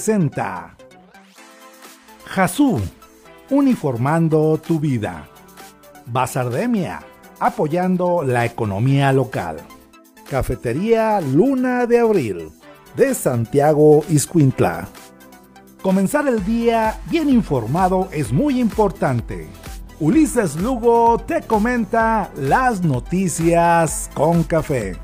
Presenta Jasú, uniformando tu vida. Bazardemia, apoyando la economía local. Cafetería Luna de Abril, de Santiago Iscuintla. Comenzar el día bien informado es muy importante. Ulises Lugo te comenta las noticias con café.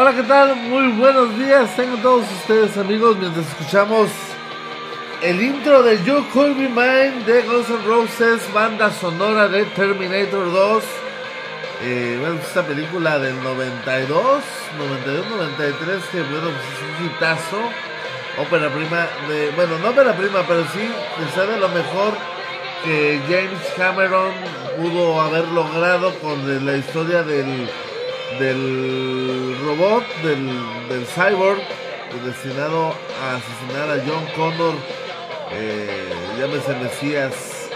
Hola, ¿qué tal? Muy buenos días. Tengan todos ustedes, amigos, mientras escuchamos el intro de You Could Be Mine de Guns N' Roses, banda sonora de Terminator 2. Eh, bueno, esta película del 92, 92, 93, que bueno, pues es un hitazo. Ópera prima, de, bueno, no ópera prima, pero sí, que de lo mejor que James Cameron pudo haber logrado con la historia del del robot, del, del cyborg, destinado a asesinar a John Connor, eh, llámese Mesías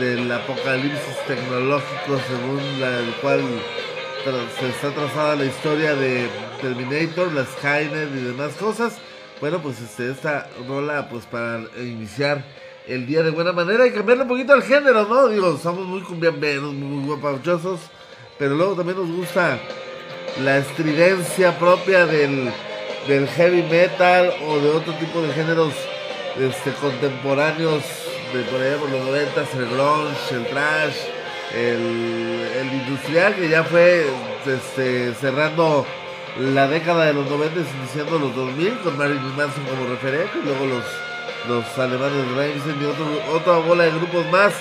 del apocalipsis tecnológico según el cual se está trazada la historia de Terminator, la Skynet y demás cosas. Bueno, pues este, esta rola pues para iniciar el día de buena manera y cambiarle un poquito el género, ¿no? Digo, somos muy cumbiamberos, muy guapachosos, pero luego también nos gusta la estridencia propia del, heavy metal o de otro tipo de géneros este, contemporáneos de por por los 90, el grunge, el trash, el, industrial que ya fue este, cerrando la década de los 90 iniciando los 2000 con Marilyn Manson como referente y luego los, los alemanes Rammstein y otra bola de grupos más.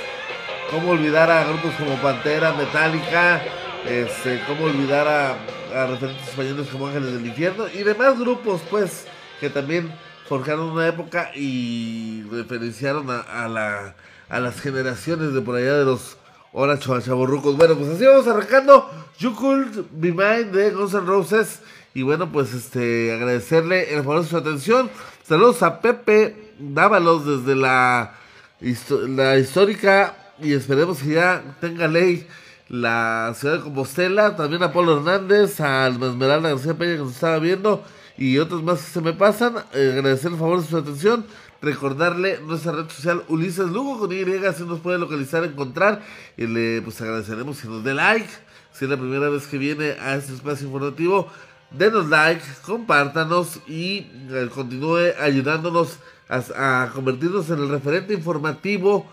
¿Cómo olvidar a grupos como Pantera, Metallica? Este, ¿Cómo olvidar a referentes españoles como Ángeles del Infierno y demás grupos, pues, que también forjaron una época y referenciaron a, la, a las generaciones de por allá de los ahora chavorrucos. Bueno, pues así vamos arrancando You Could Be Mine de Guns N' Roses. Y bueno, pues este agradecerle el favor de su atención. Saludos a Pepe Dávalos desde la, la histórica y esperemos que ya tenga ley la ciudad de Compostela, también a Pablo Hernández, a Esmeralda García Peña que nos estaba viendo y otros más que se me pasan. Eh, agradecer el favor de su atención. Recordarle nuestra red social Ulises Lugo con Y, si nos puede localizar, encontrar. Y le pues agradeceremos si nos dé like. Si es la primera vez que viene a este espacio informativo, denos like, compártanos y eh, continúe ayudándonos a, a convertirnos en el referente informativo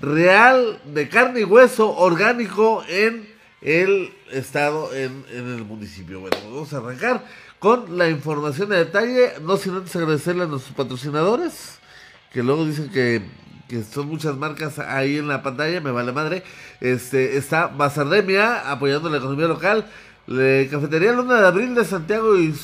real de carne y hueso orgánico en el estado, en, el municipio. Bueno, vamos a arrancar con la información de detalle, no sin antes agradecerle a nuestros patrocinadores, que luego dicen que, son muchas marcas ahí en la pantalla, me vale madre. Este, está Bazardemia apoyando la economía local. Cafetería Luna de Abril de Santiago y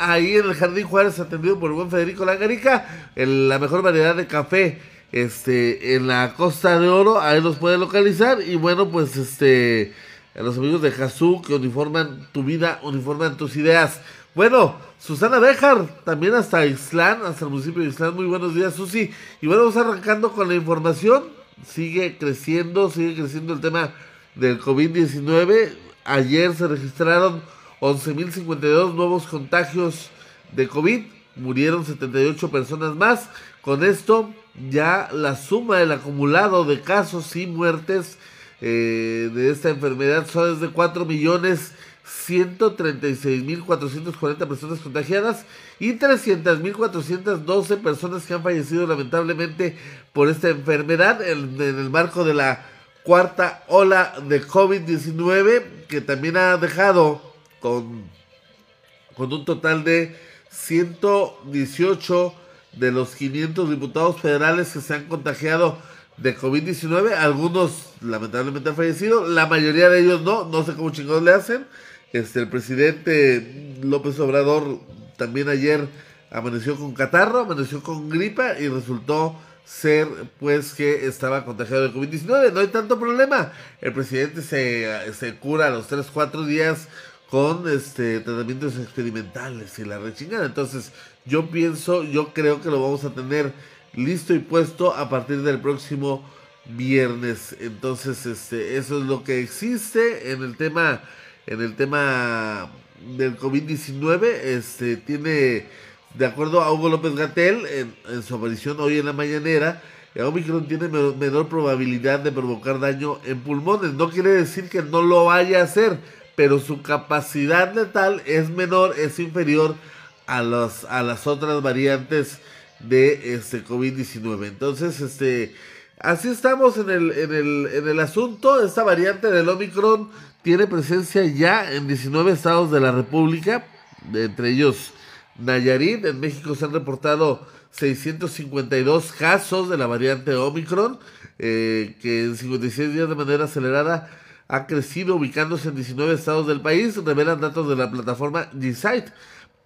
ahí en el Jardín Juárez, atendido por el buen Federico Langarica, la mejor variedad de café este, en la Costa de Oro, ahí los puede localizar. Y bueno, pues este, a los amigos de Jazú que uniforman tu vida, uniforman tus ideas. Bueno, Susana Bejar, también hasta Islán, hasta el municipio de Islán. Muy buenos días, Susi. Y bueno, vamos arrancando con la información. Sigue creciendo, sigue creciendo el tema del COVID-19. Ayer se registraron 11.052 nuevos contagios de COVID. Murieron 78 personas más. Con esto ya la suma del acumulado de casos y muertes eh, de esta enfermedad son de 4 millones 136 mil 440 personas contagiadas y 300 mil 412 personas que han fallecido lamentablemente por esta enfermedad en, en el marco de la cuarta ola de COVID-19 que también ha dejado con, con un total de 118 de los 500 diputados federales que se han contagiado de COVID-19. Algunos lamentablemente han fallecido, la mayoría de ellos no, no sé cómo chingados le hacen. Este, el presidente López Obrador también ayer amaneció con catarro, amaneció con gripa y resultó ser pues que estaba contagiado de COVID-19. No hay tanto problema. El presidente se, se cura a los 3-4 días con este tratamientos experimentales y la rechingada. Entonces, yo pienso, yo creo que lo vamos a tener listo y puesto a partir del próximo viernes. Entonces, este, eso es lo que existe en el tema, en el tema del COVID-19. Este, tiene, de acuerdo a Hugo López Gatel, en, su aparición hoy en la mañanera, el Omicron tiene menor probabilidad de provocar daño en pulmones. No quiere decir que no lo vaya a hacer, pero su capacidad letal es menor, es inferior a, los, a las otras variantes de este COVID-19. Entonces, este, así estamos en el, en, el, en el asunto. Esta variante del Omicron tiene presencia ya en 19 estados de la República, entre ellos Nayarit. En México se han reportado 652 casos de la variante Omicron, eh, que en 56 días de manera acelerada ha crecido ubicándose en 19 estados del país, revelan datos de la plataforma G-Site.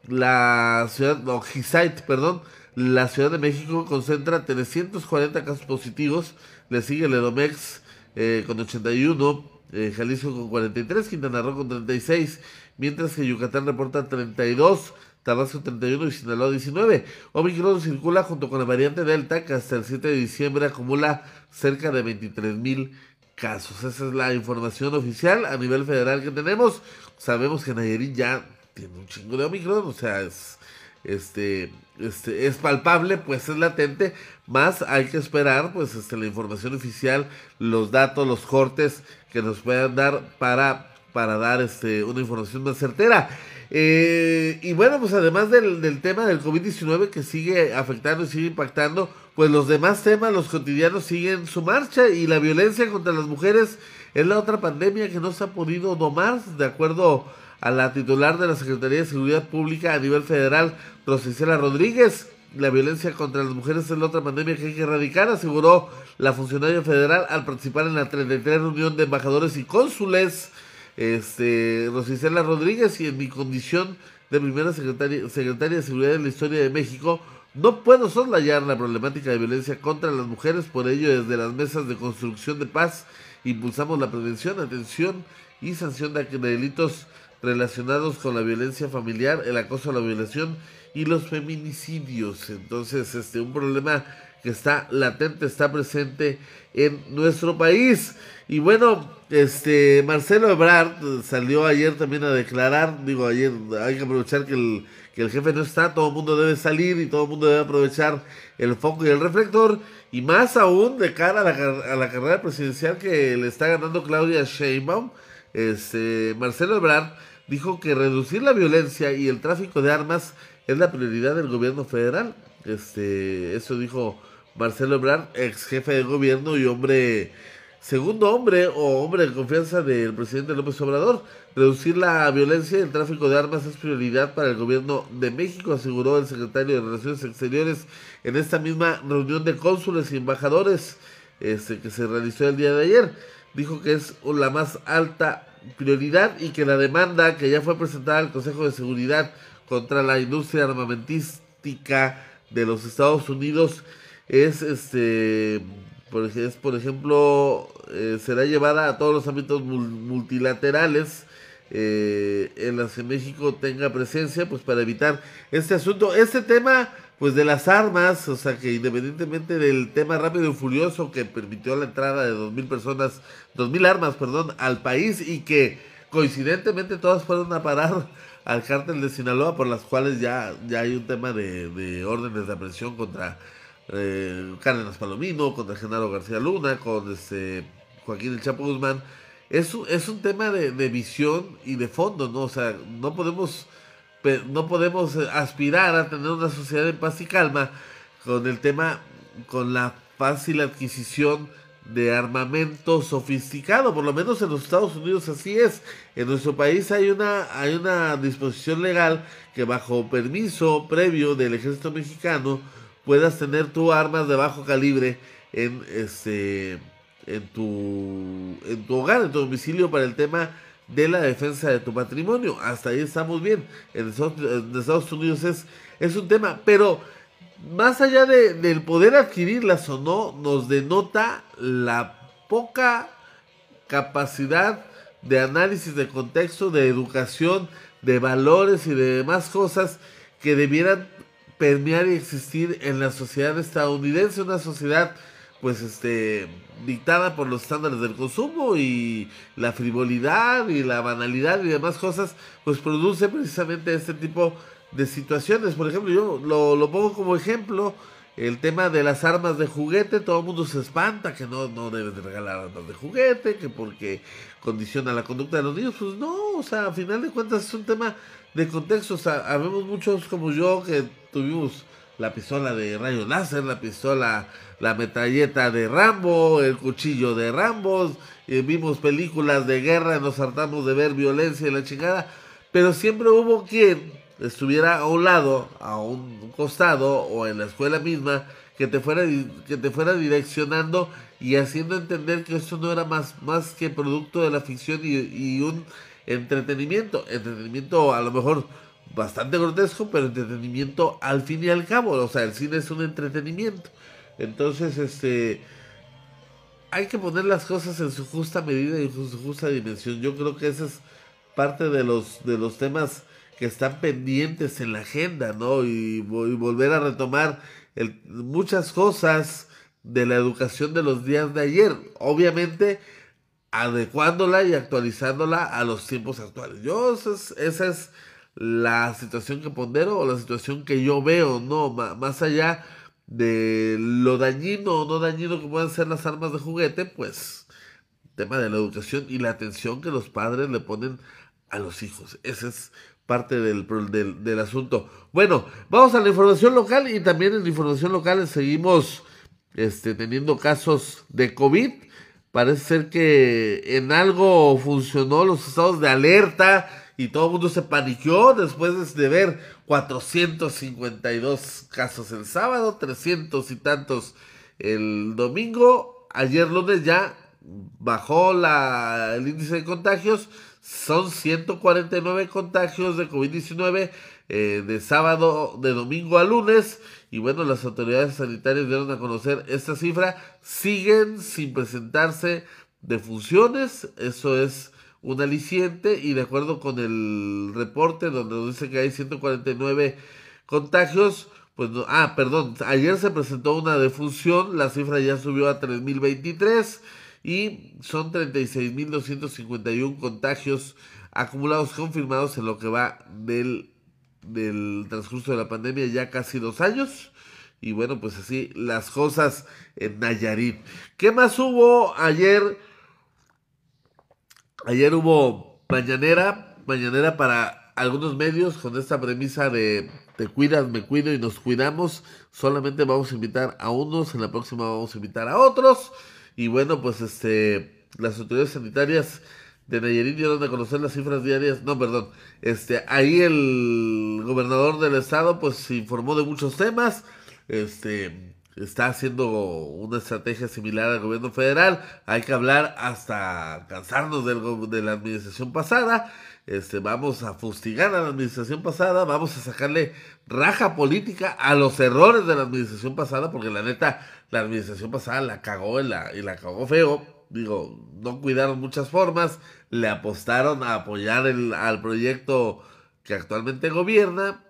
La ciudad, no, G-Site, perdón, la Ciudad de México concentra 340 casos positivos, le sigue el Edomex eh, con 81, eh, Jalisco con 43, Quintana Roo con 36, mientras que Yucatán reporta 32, Tabasco 31 y Sinaloa 19. Omicron circula junto con la variante Delta que hasta el 7 de diciembre acumula cerca de 23 mil casos. Esa es la información oficial a nivel federal que tenemos. Sabemos que Nayarit ya tiene un chingo de Omicron, o sea, es, este, este, es palpable, pues es latente, más hay que esperar, pues, este, la información oficial, los datos, los cortes que nos puedan dar para, para dar este, una información más certera. Eh, y bueno, pues además del, del tema del COVID-19 que sigue afectando y sigue impactando, pues los demás temas, los cotidianos siguen su marcha y la violencia contra las mujeres es la otra pandemia que no se ha podido domar, de acuerdo a la titular de la Secretaría de Seguridad Pública a nivel federal, Rosicela Rodríguez. La violencia contra las mujeres es la otra pandemia que hay que erradicar, aseguró la funcionaria federal al participar en la 33 reunión de embajadores y cónsules. Este, Rosicela Rodríguez y en mi condición de primera secretaria, secretaria de Seguridad de la Historia de México, no puedo soslayar la problemática de violencia contra las mujeres, por ello desde las mesas de construcción de paz impulsamos la prevención, atención y sanción de delitos relacionados con la violencia familiar, el acoso a la violación y los feminicidios. Entonces, este un problema que está latente, está presente en nuestro país. Y bueno, este Marcelo Ebrard salió ayer también a declarar, digo, ayer hay que aprovechar que el que el jefe no está, todo el mundo debe salir y todo el mundo debe aprovechar el foco y el reflector, y más aún de cara a la, a la carrera presidencial que le está ganando Claudia Sheinbaum, este, Marcelo Ebrard dijo que reducir la violencia y el tráfico de armas es la prioridad del gobierno federal. Este, eso dijo Marcelo Ebrard, ex jefe de gobierno y hombre segundo hombre o hombre de confianza del presidente López Obrador. Reducir la violencia y el tráfico de armas es prioridad para el gobierno de México, aseguró el secretario de Relaciones Exteriores en esta misma reunión de cónsules y embajadores este, que se realizó el día de ayer. Dijo que es la más alta prioridad y que la demanda que ya fue presentada al Consejo de Seguridad contra la industria armamentística de los Estados Unidos es este por, es, por ejemplo, eh, será llevada a todos los ámbitos multilaterales eh, en los que México tenga presencia, pues para evitar este asunto. Este tema, pues de las armas, o sea que independientemente del tema rápido y furioso que permitió la entrada de dos mil personas, dos mil armas, perdón, al país y que coincidentemente todas fueron a parar al cártel de Sinaloa, por las cuales ya, ya hay un tema de, de órdenes de aprehensión contra eh, Cárdenas Palomino, contra Genaro García Luna, con este Joaquín El Chapo Guzmán, es, es un tema de, visión y de fondo, ¿no? O sea, no podemos, no podemos aspirar a tener una sociedad en paz y calma con el tema, con la fácil adquisición de armamento sofisticado, por lo menos en los Estados Unidos así es. En nuestro país hay una, hay una disposición legal que bajo permiso previo del ejército mexicano puedas tener tu armas de bajo calibre en este en tu en tu hogar, en tu domicilio para el tema de la defensa de tu patrimonio. Hasta ahí estamos bien. En Estados, Unidos es, es un tema, pero más allá de, del poder adquirirlas o no, nos denota la poca capacidad de análisis de contexto, de educación, de valores y de demás cosas que debieran permear y existir en la sociedad estadounidense, una sociedad pues este dictada por los estándares del consumo y la frivolidad y la banalidad y demás cosas, pues produce precisamente este tipo de situaciones. Por ejemplo, yo lo, pongo como ejemplo, el tema de las armas de juguete, todo el mundo se espanta que no, no debes de regalar armas de juguete, que porque condiciona la conducta de los niños, pues no, o sea, a final de cuentas es un tema de contexto, o sea, habemos muchos como yo que tuvimos la pistola de rayo láser, la pistola, la metralleta de Rambo, el cuchillo de Rambo, vimos películas de guerra, nos hartamos de ver violencia y la chingada, pero siempre hubo quien estuviera a un lado, a un costado o en la escuela misma, que te fuera, que te fuera direccionando y haciendo entender que esto no era más, más que producto de la ficción y un entretenimiento, entretenimiento a lo mejor bastante grotesco, pero entretenimiento al fin y al cabo, o sea, el cine es un entretenimiento. Entonces, este hay que poner las cosas en su justa medida y en su justa dimensión. Yo creo que ese es parte de los de los temas que están pendientes en la agenda, ¿no? Y, volver a retomar muchas cosas de la educación de los días de ayer. Obviamente, adecuándola y actualizándola a los tiempos actuales. Yo, esa es, la situación que pondero o la situación que yo veo, ¿no? más allá de lo dañino o no dañino que puedan ser las armas de juguete, pues tema de la educación y la atención que los padres le ponen a los hijos. Ese es parte del, del, del, asunto. Bueno, vamos a la información local y también en la información local seguimos este, teniendo casos de COVID. Parece ser que en algo funcionó los estados de alerta y todo el mundo se paniqueó después de ver 452 casos el sábado, 300 y tantos el domingo. Ayer lunes ya bajó la, el índice de contagios son 149 contagios de COVID-19 eh, de sábado, de domingo a lunes. Y bueno, las autoridades sanitarias dieron a conocer esta cifra. Siguen sin presentarse defunciones. Eso es un aliciente. Y de acuerdo con el reporte donde nos dice que hay 149 contagios, pues no, ah, perdón, ayer se presentó una defunción, la cifra ya subió a 3023 y son 36.251 contagios acumulados confirmados en lo que va del, del transcurso de la pandemia ya casi dos años. Y bueno, pues así las cosas en Nayarit. ¿Qué más hubo ayer? Ayer hubo mañanera, mañanera para algunos medios con esta premisa de te cuidas, me cuido y nos cuidamos. Solamente vamos a invitar a unos, en la próxima vamos a invitar a otros. Y bueno, pues este, las autoridades sanitarias de Nayarit dieron a conocer las cifras diarias. No, perdón. Este, ahí el gobernador del estado pues informó de muchos temas. Este, está haciendo una estrategia similar al gobierno federal. Hay que hablar hasta cansarnos del, de la administración pasada. Este, vamos a fustigar a la administración pasada, vamos a sacarle raja política a los errores de la administración pasada, porque la neta, la administración pasada la cagó y la, y la cagó feo. Digo, no cuidaron muchas formas, le apostaron a apoyar el, al proyecto que actualmente gobierna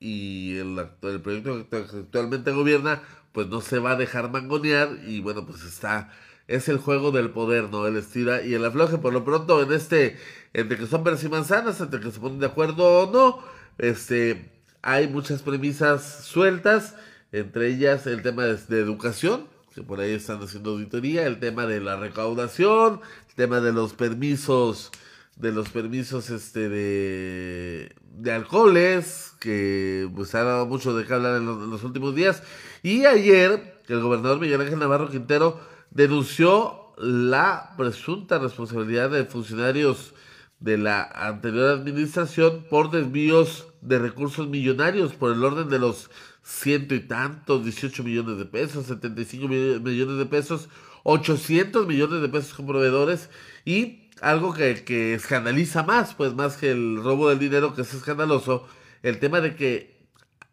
y el, el proyecto que actualmente gobierna pues no se va a dejar mangonear y bueno pues está es el juego del poder, ¿no? El estira y el afloje. Por lo pronto, en este, entre que son peras y manzanas, entre que se ponen de acuerdo o no, este, hay muchas premisas sueltas, entre ellas el tema de, educación, que por ahí están haciendo auditoría, el tema de la recaudación, el tema de los permisos, de los permisos este de, de alcoholes, que pues ha dado mucho de qué hablar en los, en los últimos días. Y ayer, el gobernador Miguel Ángel Navarro Quintero denunció la presunta responsabilidad de funcionarios de la anterior administración por desvíos de recursos millonarios por el orden de los ciento y tantos, 18 millones de pesos, 75 millones de pesos, 800 millones de pesos con proveedores y algo que, que escandaliza más, pues más que el robo del dinero que es escandaloso, el tema de que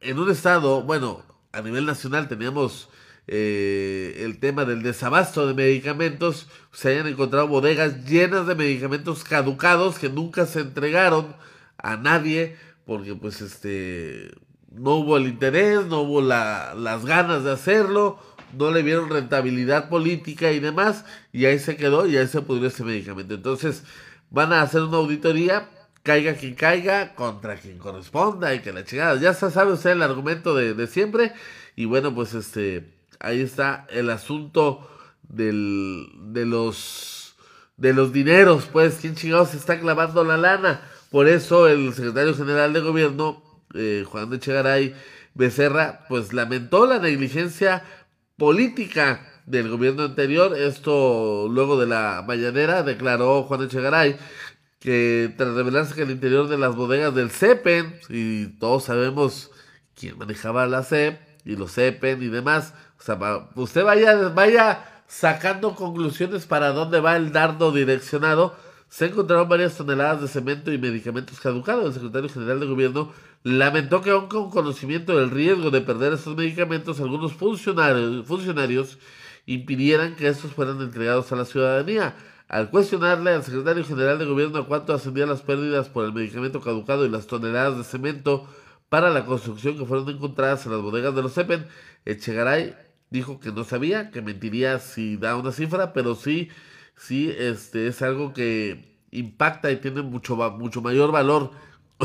en un estado, bueno, a nivel nacional teníamos eh, el tema del desabasto de medicamentos, se hayan encontrado bodegas llenas de medicamentos caducados que nunca se entregaron a nadie porque pues este no hubo el interés, no hubo la, las ganas de hacerlo, no le vieron rentabilidad política y demás, y ahí se quedó y ahí se pudrió ese medicamento. Entonces van a hacer una auditoría, caiga quien caiga, contra quien corresponda y que la chingada. Ya sabe usted el argumento de, siempre, y bueno, pues este ahí está el asunto del, de los de los dineros, pues, ¿quién chingados está clavando la lana? Por eso el secretario general de gobierno, eh, Juan de Chegaray Becerra, pues lamentó la negligencia política del gobierno anterior. Esto luego de la mañanera declaró Juan de Chegaray que tras revelarse que el interior de las bodegas del CEPEN, y todos sabemos quién manejaba la CEP y los CEPEN y demás, o sea, usted vaya, vaya sacando conclusiones para dónde va el dardo direccionado. Se encontraron varias toneladas de cemento y medicamentos caducados. El secretario general de gobierno lamentó que aún con conocimiento del riesgo de perder estos medicamentos, algunos funcionarios, funcionarios impidieran que estos fueran entregados a la ciudadanía. Al cuestionarle al secretario general de gobierno a cuánto ascendían las pérdidas por el medicamento caducado y las toneladas de cemento para la construcción que fueron encontradas en las bodegas de los CEPEN, Echegaray dijo que no sabía, que mentiría si da una cifra, pero sí, sí, este es algo que impacta y tiene mucho, mucho mayor valor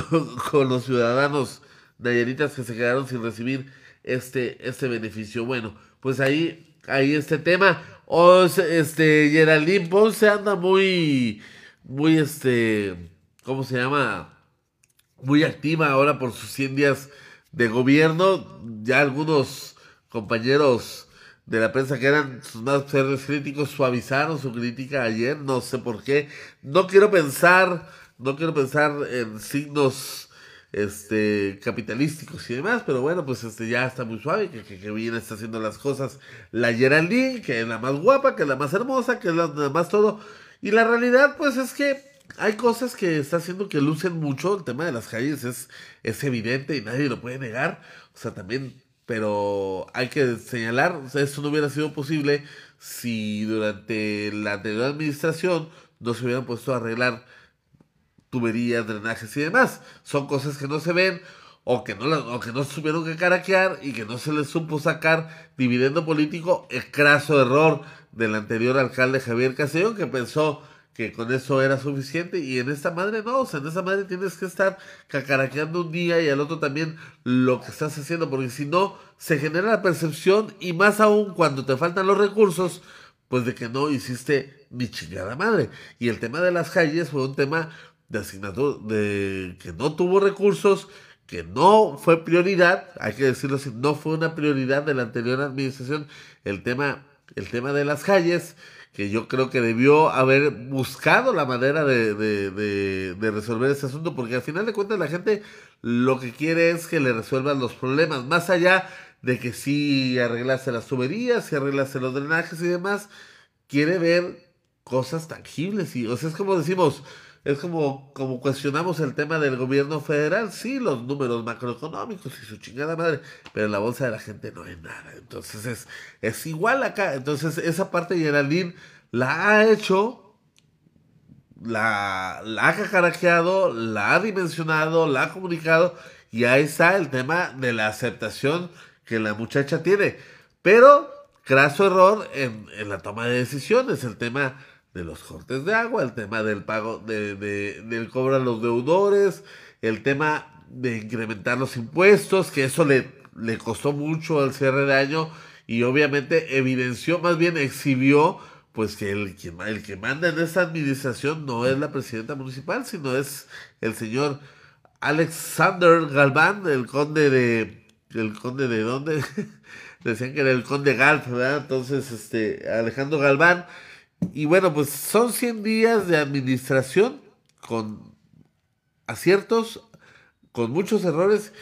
con los ciudadanos nayaritas que se quedaron sin recibir este, este beneficio. Bueno, pues ahí, ahí este tema. O este, Geraldine Ponce anda muy, muy, este, ¿cómo se llama? Muy activa ahora por sus 100 días de gobierno. Ya algunos compañeros de la prensa que eran sus más serios críticos suavizaron su crítica ayer, no sé por qué. No quiero pensar, no quiero pensar en signos este capitalísticos y demás, pero bueno, pues este ya está muy suave, que, que, bien está haciendo las cosas la Geraldine, que es la más guapa, que es la más hermosa, que es la, más todo. Y la realidad, pues es que hay cosas que está haciendo que lucen mucho. El tema de las calles es, es evidente y nadie lo puede negar. O sea, también pero hay que señalar, o eso no hubiera sido posible si durante la anterior administración no se hubieran puesto a arreglar tuberías, drenajes y demás. Son cosas que no se ven o que no, o que no se tuvieron que caraquear y que no se les supo sacar dividendo político, el craso error del anterior alcalde Javier Castellón que pensó que con eso era suficiente y en esta madre no, o sea, en esta madre tienes que estar cacaraqueando un día y al otro también lo que estás haciendo, porque si no se genera la percepción y más aún cuando te faltan los recursos, pues de que no hiciste ni chingada madre. Y el tema de las calles fue un tema de asignatura, de que no tuvo recursos, que no fue prioridad, hay que decirlo así, no fue una prioridad de la anterior administración el tema, el tema de las calles que yo creo que debió haber buscado la manera de, de, resolver ese asunto, porque al final de cuentas la gente lo que quiere es que le resuelvan los problemas, más allá de que si arreglase las tuberías, si arreglase los drenajes y demás, quiere ver cosas tangibles. Y, o sea, es como decimos, es como, como cuestionamos el tema del gobierno federal, sí, los números macroeconómicos y su chingada madre, pero en la bolsa de la gente no hay nada. Entonces es, es igual acá. Entonces esa parte Geraldine la ha hecho, la, ha cacaraqueado, la ha dimensionado, la ha comunicado, y ahí está el tema de la aceptación que la muchacha tiene. Pero, craso error en, en la toma de decisiones, el tema de los cortes de agua, el tema del pago de, del cobro a los deudores, el tema de incrementar los impuestos, que eso le, le costó mucho al cierre de año y obviamente evidenció, más bien exhibió, pues que el, el que manda en esta administración no es la presidenta municipal, sino es el señor Alexander Galván, el conde de... ¿El conde de dónde? decían que era el conde Galf, ¿verdad? Entonces, este, Alejandro Galván. Y bueno, pues son 100 días de administración con aciertos, con muchos errores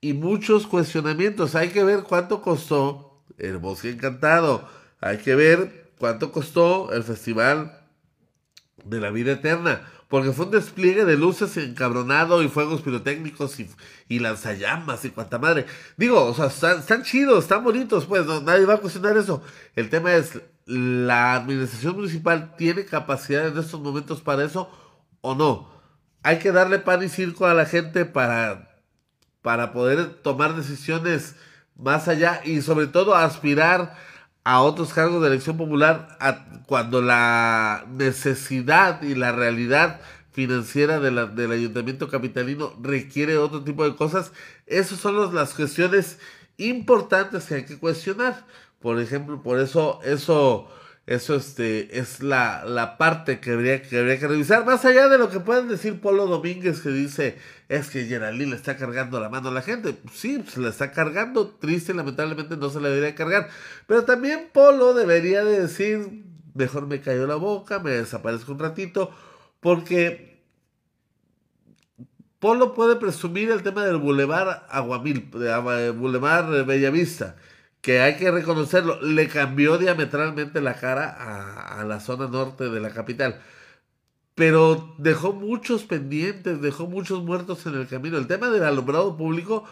y muchos cuestionamientos. Hay que ver cuánto costó el Bosque Encantado. Hay que ver cuánto costó el Festival de la Vida Eterna. Porque fue un despliegue de luces encabronado y fuegos pirotécnicos y, y lanzallamas y cuanta madre. Digo, o sea, están, chidos, están bonitos, pues nadie va a cuestionar eso. El tema es, ¿la administración municipal tiene capacidad en estos momentos para eso o no? Hay que darle pan y circo a la gente para, para poder tomar decisiones más allá y sobre todo aspirar a otros cargos de elección popular cuando la necesidad y la realidad financiera de la, del ayuntamiento capitalino requiere otro tipo de cosas. Esas son las cuestiones importantes que hay que cuestionar. Por ejemplo, por eso, eso eso este, es la, la parte que habría, que habría que revisar. Más allá de lo que pueden decir Polo Domínguez, que dice es que Geraldine le está cargando la mano a la gente. Sí, se la está cargando. Triste, lamentablemente no se le debería cargar. Pero también Polo debería de decir, mejor me cayó la boca, me desaparezco un ratito. Porque Polo puede presumir el tema del Boulevard Aguamil, Boulevard Bellavista que hay que reconocerlo, le cambió diametralmente la cara a, la zona norte de la capital. Pero dejó muchos pendientes, dejó muchos muertos en el camino. El tema del alumbrado público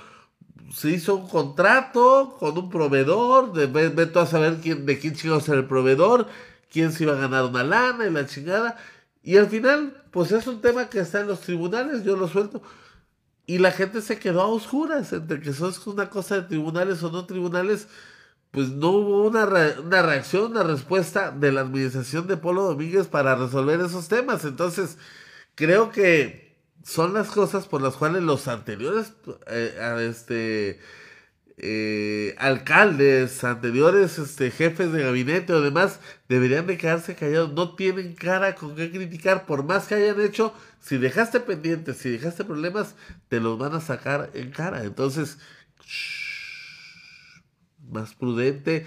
se hizo un contrato con un proveedor, de ve, a saber quién, de quién iba a ser el proveedor, quién se iba a ganar una lana y la chingada. Y al final, pues es un tema que está en los tribunales, yo lo suelto. Y la gente se quedó a oscuras entre que eso es una cosa de tribunales o no tribunales. Pues no hubo una, una reacción, una respuesta de la administración de Polo Domínguez para resolver esos temas. Entonces, creo que son las cosas por las cuales los anteriores eh, este, eh, alcaldes, anteriores este, jefes de gabinete o demás deberían de quedarse callados. No tienen cara con qué criticar, por más que hayan hecho. Si dejaste pendientes, si dejaste problemas, te los van a sacar en cara. Entonces, más prudente.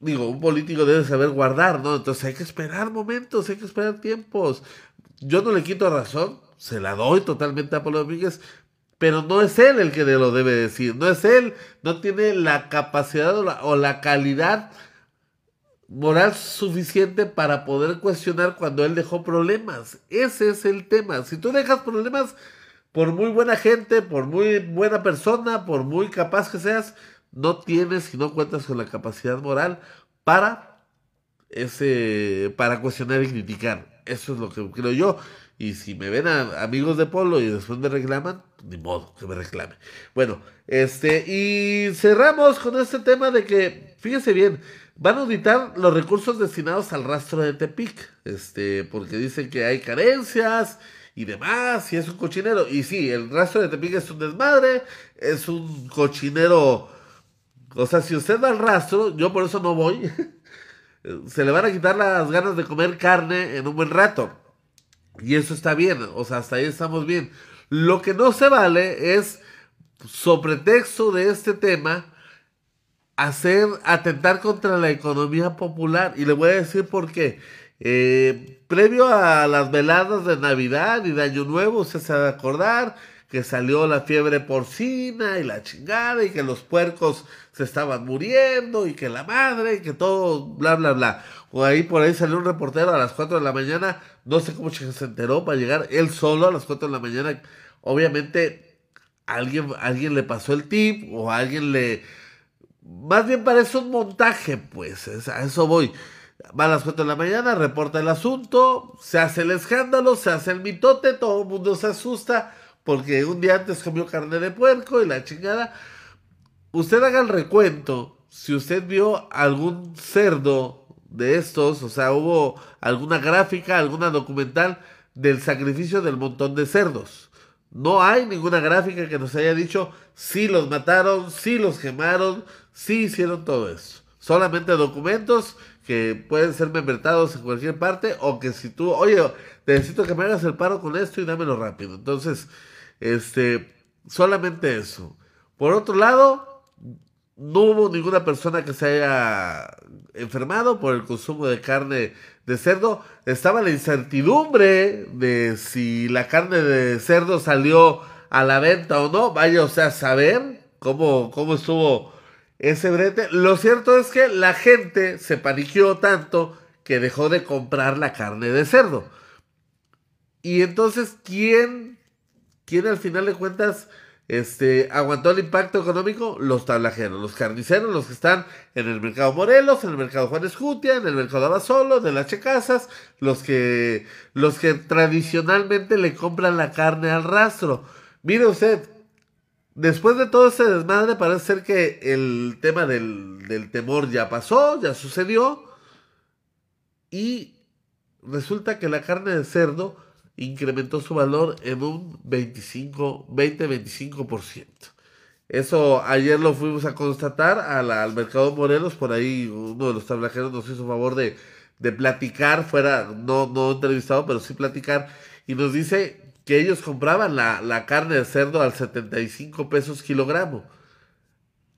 Digo, un político debe saber guardar, ¿no? Entonces hay que esperar momentos, hay que esperar tiempos. Yo no le quito razón, se la doy totalmente a Pablo Domínguez, pero no es él el que lo debe decir, no es él, no tiene la capacidad o la, calidad moral suficiente para poder cuestionar cuando él dejó problemas. Ese es el tema. Si tú dejas problemas, por muy buena gente, por muy buena persona, por muy capaz que seas, no tienes y no cuentas con la capacidad moral para ese para cuestionar y criticar. Eso es lo que creo yo. Y si me ven a amigos de Polo y después me reclaman, ni modo que me reclame. Bueno, este, y cerramos con este tema de que, fíjese bien, van a auditar los recursos destinados al rastro de Tepic, este, porque dicen que hay carencias y demás, y es un cochinero. Y sí, el rastro de Tepic es un desmadre, es un cochinero. O sea, si usted va al rastro, yo por eso no voy, se le van a quitar las ganas de comer carne en un buen rato. Y eso está bien, o sea, hasta ahí estamos bien. Lo que no se vale es, sobre texto de este tema, hacer, atentar contra la economía popular. Y le voy a decir por qué. Eh, previo a las veladas de Navidad y de Año Nuevo, se va a acordar que salió la fiebre porcina y la chingada y que los puercos se estaban muriendo y que la madre y que todo, bla, bla, bla. O ahí por ahí salió un reportero a las 4 de la mañana, no sé cómo se enteró para llegar él solo a las 4 de la mañana. Obviamente alguien, alguien le pasó el tip o alguien le... Más bien parece un montaje, pues, a eso voy. Va a las 4 de la mañana, reporta el asunto, se hace el escándalo, se hace el mitote, todo el mundo se asusta porque un día antes comió carne de puerco y la chingada. Usted haga el recuento si usted vio algún cerdo de estos, o sea, hubo alguna gráfica, alguna documental del sacrificio del montón de cerdos. No hay ninguna gráfica que nos haya dicho si los mataron, si los quemaron, si hicieron todo eso. Solamente documentos que pueden ser membretados en cualquier parte o que si tú, oye, necesito que me hagas el paro con esto y dámelo rápido. Entonces, este, solamente eso. Por otro lado, no hubo ninguna persona que se haya enfermado por el consumo de carne de cerdo. Estaba la incertidumbre de si la carne de cerdo salió a la venta o no. Vaya, o sea, saber cómo, cómo estuvo ese brete. Lo cierto es que la gente se paniqueó tanto que dejó de comprar la carne de cerdo. Y entonces, ¿quién, quién al final de cuentas este, aguantó el impacto económico? Los tablajeros, los carniceros, los que están en el mercado Morelos, en el mercado Juan Escutia, en el mercado Abasolo, de las Checasas, los que, los que tradicionalmente le compran la carne al rastro. Mire usted, después de todo ese desmadre, parece ser que el tema del, del temor ya pasó, ya sucedió. Y resulta que la carne de cerdo incrementó su valor en un 25, 20-25%. Eso ayer lo fuimos a constatar al mercado Morelos, por ahí uno de los tablajeros nos hizo favor de, de platicar, fuera, no, no entrevistado, pero sí platicar, y nos dice que ellos compraban la, la carne de cerdo al 75 pesos kilogramo.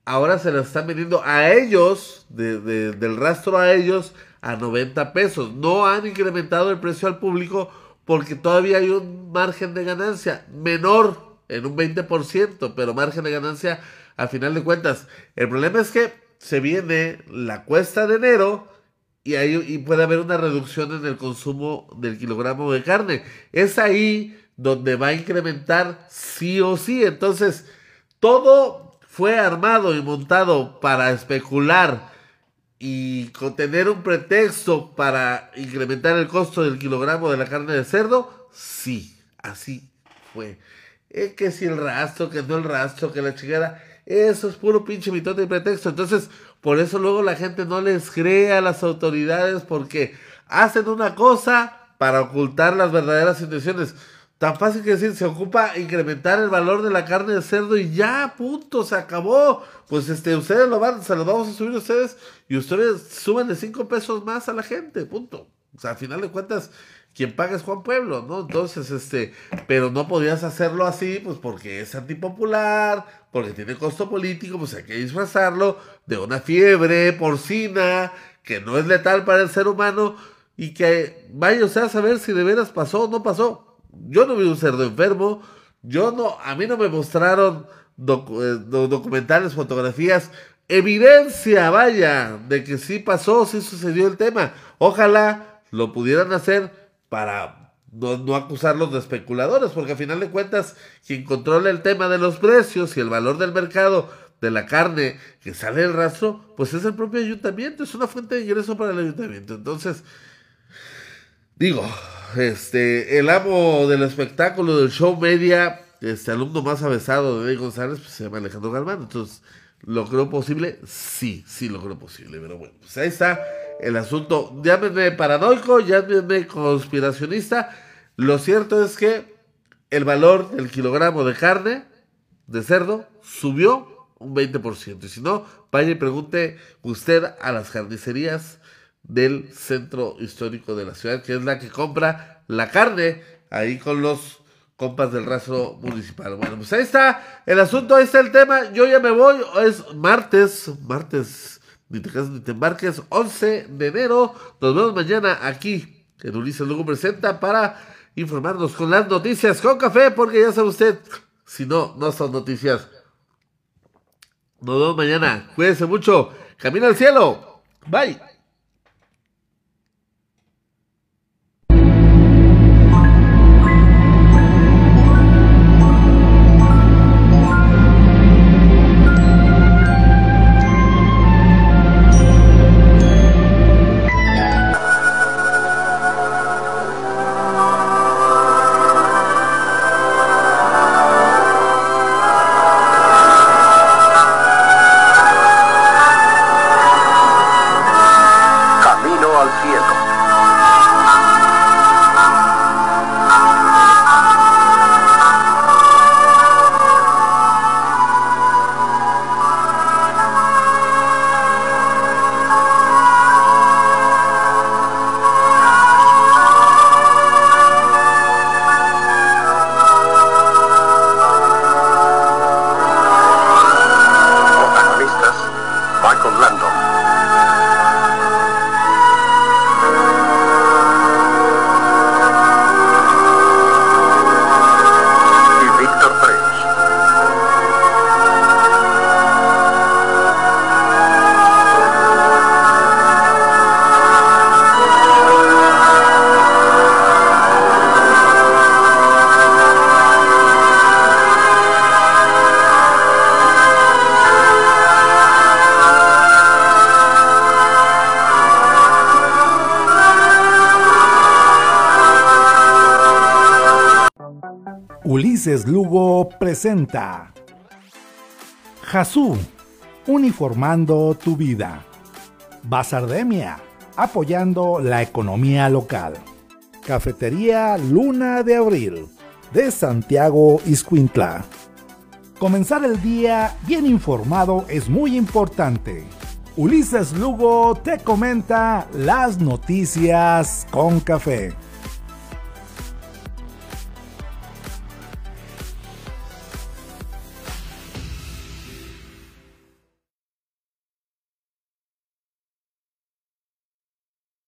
Ahora se la están vendiendo a ellos, de, de, del rastro a ellos, a 90 pesos. No han incrementado el precio al público porque todavía hay un margen de ganancia menor en un 20%, pero margen de ganancia a final de cuentas. El problema es que se viene la cuesta de enero y, y puede haber una reducción en el consumo del kilogramo de carne. Es ahí donde va a incrementar sí o sí. Entonces, todo fue armado y montado para especular y con tener un pretexto para incrementar el costo del kilogramo de la carne de cerdo, sí, así fue. Es que si el rastro, que no el rastro, que la chingada, eso es puro pinche mitón de pretexto. Entonces, por eso luego la gente no les cree a las autoridades porque hacen una cosa para ocultar las verdaderas intenciones. Tan fácil que decir, se ocupa incrementar el valor de la carne de cerdo y ya, punto, se acabó. Pues este, ustedes lo van, se lo vamos a subir a ustedes y ustedes suben de 5 pesos más a la gente, punto. O sea, al final de cuentas, quien paga es Juan Pueblo, ¿no? Entonces, este, pero no podías hacerlo así, pues porque es antipopular, porque tiene costo político, pues hay que disfrazarlo de una fiebre porcina que no es letal para el ser humano y que vaya o sea a saber si de veras pasó o no pasó yo no vi un cerdo enfermo, yo no, a mí no me mostraron eh, documentales, fotografías, evidencia, vaya, de que sí pasó, sí sucedió el tema. Ojalá lo pudieran hacer para no, no, acusarlos de especuladores, porque a final de cuentas, quien controla el tema de los precios y el valor del mercado de la carne que sale del rastro, pues es el propio ayuntamiento, es una fuente de ingreso para el ayuntamiento. Entonces, digo, este, el amo del espectáculo del show media, este alumno más avesado de Eddie González, pues se llama Alejandro Galván. Entonces, ¿lo creo posible? Sí, sí lo creo posible. Pero bueno, pues ahí está el asunto. Llámenme paranoico, llámenme conspiracionista. Lo cierto es que el valor del kilogramo de carne de cerdo subió un 20%. Y si no, vaya y pregunte usted a las carnicerías del centro histórico de la ciudad, que es la que compra la carne ahí con los compas del rastro municipal. Bueno, pues ahí está el asunto, ahí está el tema. Yo ya me voy, es martes, martes, ni te casas ni te embarques, 11 de enero. Nos vemos mañana aquí en Ulises Lugo Presenta para informarnos con las noticias con café, porque ya sabe usted, si no, no son noticias. Nos vemos mañana, cuídense mucho, camina al cielo, bye. Ulises Lugo presenta Jasú, uniformando tu vida. Basardemia, apoyando la economía local. Cafetería Luna de Abril, de Santiago Iscuintla. Comenzar el día bien informado es muy importante. Ulises Lugo te comenta las noticias con café.